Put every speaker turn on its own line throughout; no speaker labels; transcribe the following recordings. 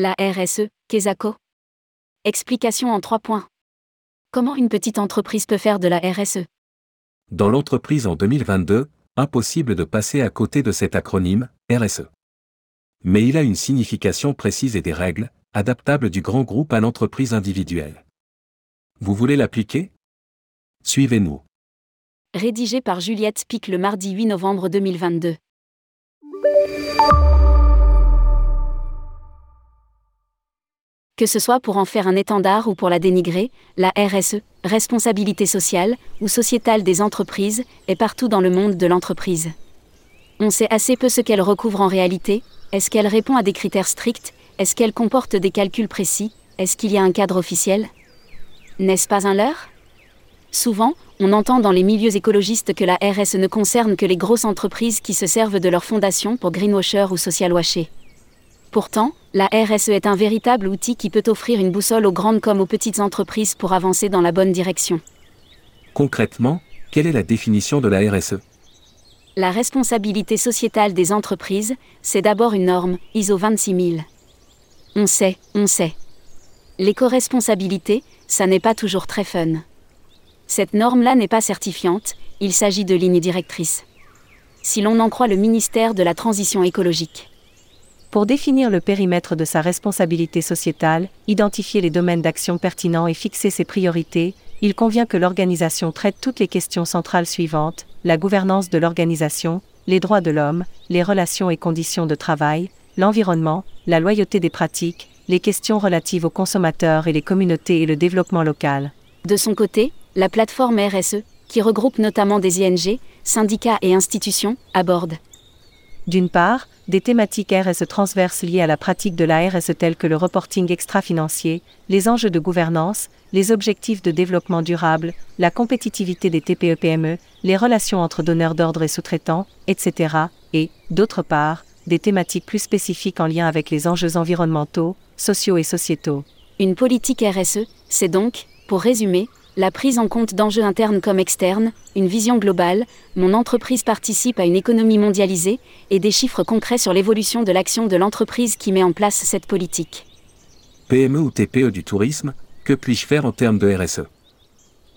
La RSE, Kesako Explication en trois points. Comment une petite entreprise peut faire de la RSE
Dans l'entreprise en 2022, impossible de passer à côté de cet acronyme, RSE. Mais il a une signification précise et des règles, adaptables du grand groupe à l'entreprise individuelle. Vous voulez l'appliquer? Suivez-nous.
Rédigé par Juliette Spic le mardi 8 novembre 2022. Que ce soit pour en faire un étendard ou pour la dénigrer, la RSE, responsabilité sociale ou sociétale des entreprises, est partout dans le monde de l'entreprise. On sait assez peu ce qu'elle recouvre en réalité, est-ce qu'elle répond à des critères stricts, est-ce qu'elle comporte des calculs précis, est-ce qu'il y a un cadre officiel? N'est-ce pas un leurre? Souvent, on entend dans les milieux écologistes que la RSE ne concerne que les grosses entreprises qui se servent de leur fondation pour greenwasher ou social washer. Pourtant, la RSE est un véritable outil qui peut offrir une boussole aux grandes comme aux petites entreprises pour avancer dans la bonne direction.
Concrètement, quelle est la définition de la RSE
La responsabilité sociétale des entreprises, c'est d'abord une norme, ISO 26000. On sait, on sait. L'éco-responsabilité, ça n'est pas toujours très fun. Cette norme-là n'est pas certifiante, il s'agit de lignes directrices. Si l'on en croit le ministère de la Transition écologique.
Pour définir le périmètre de sa responsabilité sociétale, identifier les domaines d'action pertinents et fixer ses priorités, il convient que l'organisation traite toutes les questions centrales suivantes, la gouvernance de l'organisation, les droits de l'homme, les relations et conditions de travail, l'environnement, la loyauté des pratiques, les questions relatives aux consommateurs et les communautés et le développement local.
De son côté, la plateforme RSE, qui regroupe notamment des ING, syndicats et institutions, aborde
d'une part, des thématiques RSE transverses liées à la pratique de la RSE telles que le reporting extra-financier, les enjeux de gouvernance, les objectifs de développement durable, la compétitivité des TPE-PME, les relations entre donneurs d'ordre et sous-traitants, etc. et, d'autre part, des thématiques plus spécifiques en lien avec les enjeux environnementaux, sociaux et sociétaux.
Une politique RSE, c'est donc, pour résumer, la prise en compte d'enjeux internes comme externes, une vision globale, mon entreprise participe à une économie mondialisée, et des chiffres concrets sur l'évolution de l'action de l'entreprise qui met en place cette politique.
PME ou TPE du tourisme, que puis-je faire en termes de RSE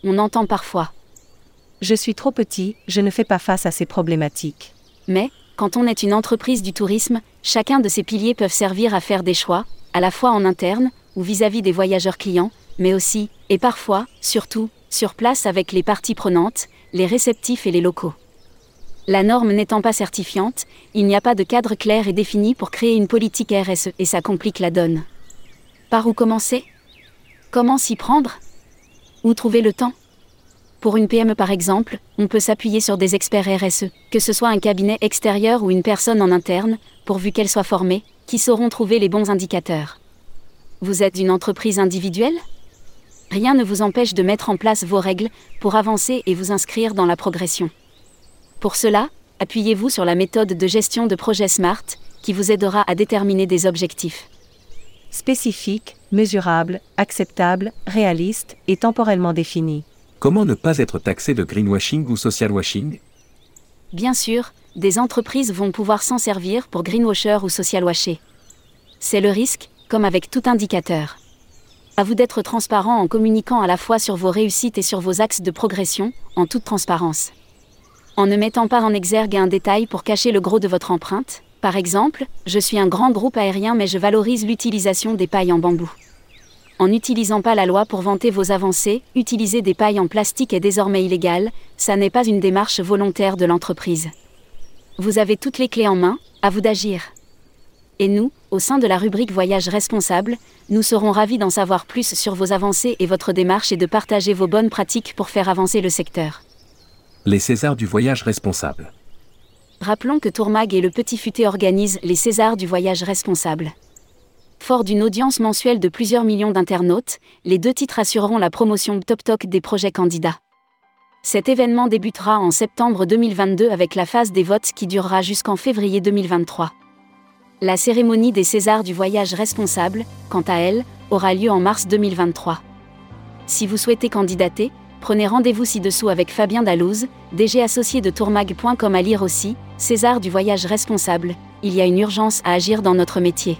On entend parfois.
Je suis trop petit, je ne fais pas face à ces problématiques.
Mais, quand on est une entreprise du tourisme, chacun de ces piliers peuvent servir à faire des choix, à la fois en interne, ou vis-à-vis des voyageurs clients, mais aussi, et parfois, surtout, sur place avec les parties prenantes, les réceptifs et les locaux. La norme n'étant pas certifiante, il n'y a pas de cadre clair et défini pour créer une politique RSE et ça complique la donne. Par où commencer? Comment s'y prendre? Où trouver le temps? Pour une PME par exemple, on peut s'appuyer sur des experts RSE, que ce soit un cabinet extérieur ou une personne en interne, pourvu qu'elle soit formée, qui sauront trouver les bons indicateurs. Vous êtes une entreprise individuelle? Rien ne vous empêche de mettre en place vos règles pour avancer et vous inscrire dans la progression. Pour cela, appuyez-vous sur la méthode de gestion de projet SMART, qui vous aidera à déterminer des objectifs.
Spécifiques, mesurables, acceptables, réalistes et temporellement définis.
Comment ne pas être taxé de greenwashing ou social washing?
Bien sûr, des entreprises vont pouvoir s'en servir pour greenwasher ou social washer. C'est le risque, comme avec tout indicateur. À vous d'être transparent en communiquant à la fois sur vos réussites et sur vos axes de progression, en toute transparence. En ne mettant pas en exergue un détail pour cacher le gros de votre empreinte, par exemple, je suis un grand groupe aérien mais je valorise l'utilisation des pailles en bambou. En n'utilisant pas la loi pour vanter vos avancées, utiliser des pailles en plastique est désormais illégal, ça n'est pas une démarche volontaire de l'entreprise. Vous avez toutes les clés en main, à vous d'agir. Et nous, au sein de la rubrique Voyage responsable, nous serons ravis d'en savoir plus sur vos avancées et votre démarche et de partager vos bonnes pratiques pour faire avancer le secteur.
Les Césars du voyage responsable.
Rappelons que Tourmag et le Petit Futé organisent les Césars du voyage responsable. Fort d'une audience mensuelle de plusieurs millions d'internautes, les deux titres assureront la promotion top top des projets candidats. Cet événement débutera en septembre 2022 avec la phase des votes qui durera jusqu'en février 2023. La cérémonie des Césars du voyage responsable, quant à elle, aura lieu en mars 2023. Si vous souhaitez candidater, prenez rendez-vous ci-dessous avec Fabien Dallouz, DG associé de tourmag.com à lire aussi, César du voyage responsable, il y a une urgence à agir dans notre métier.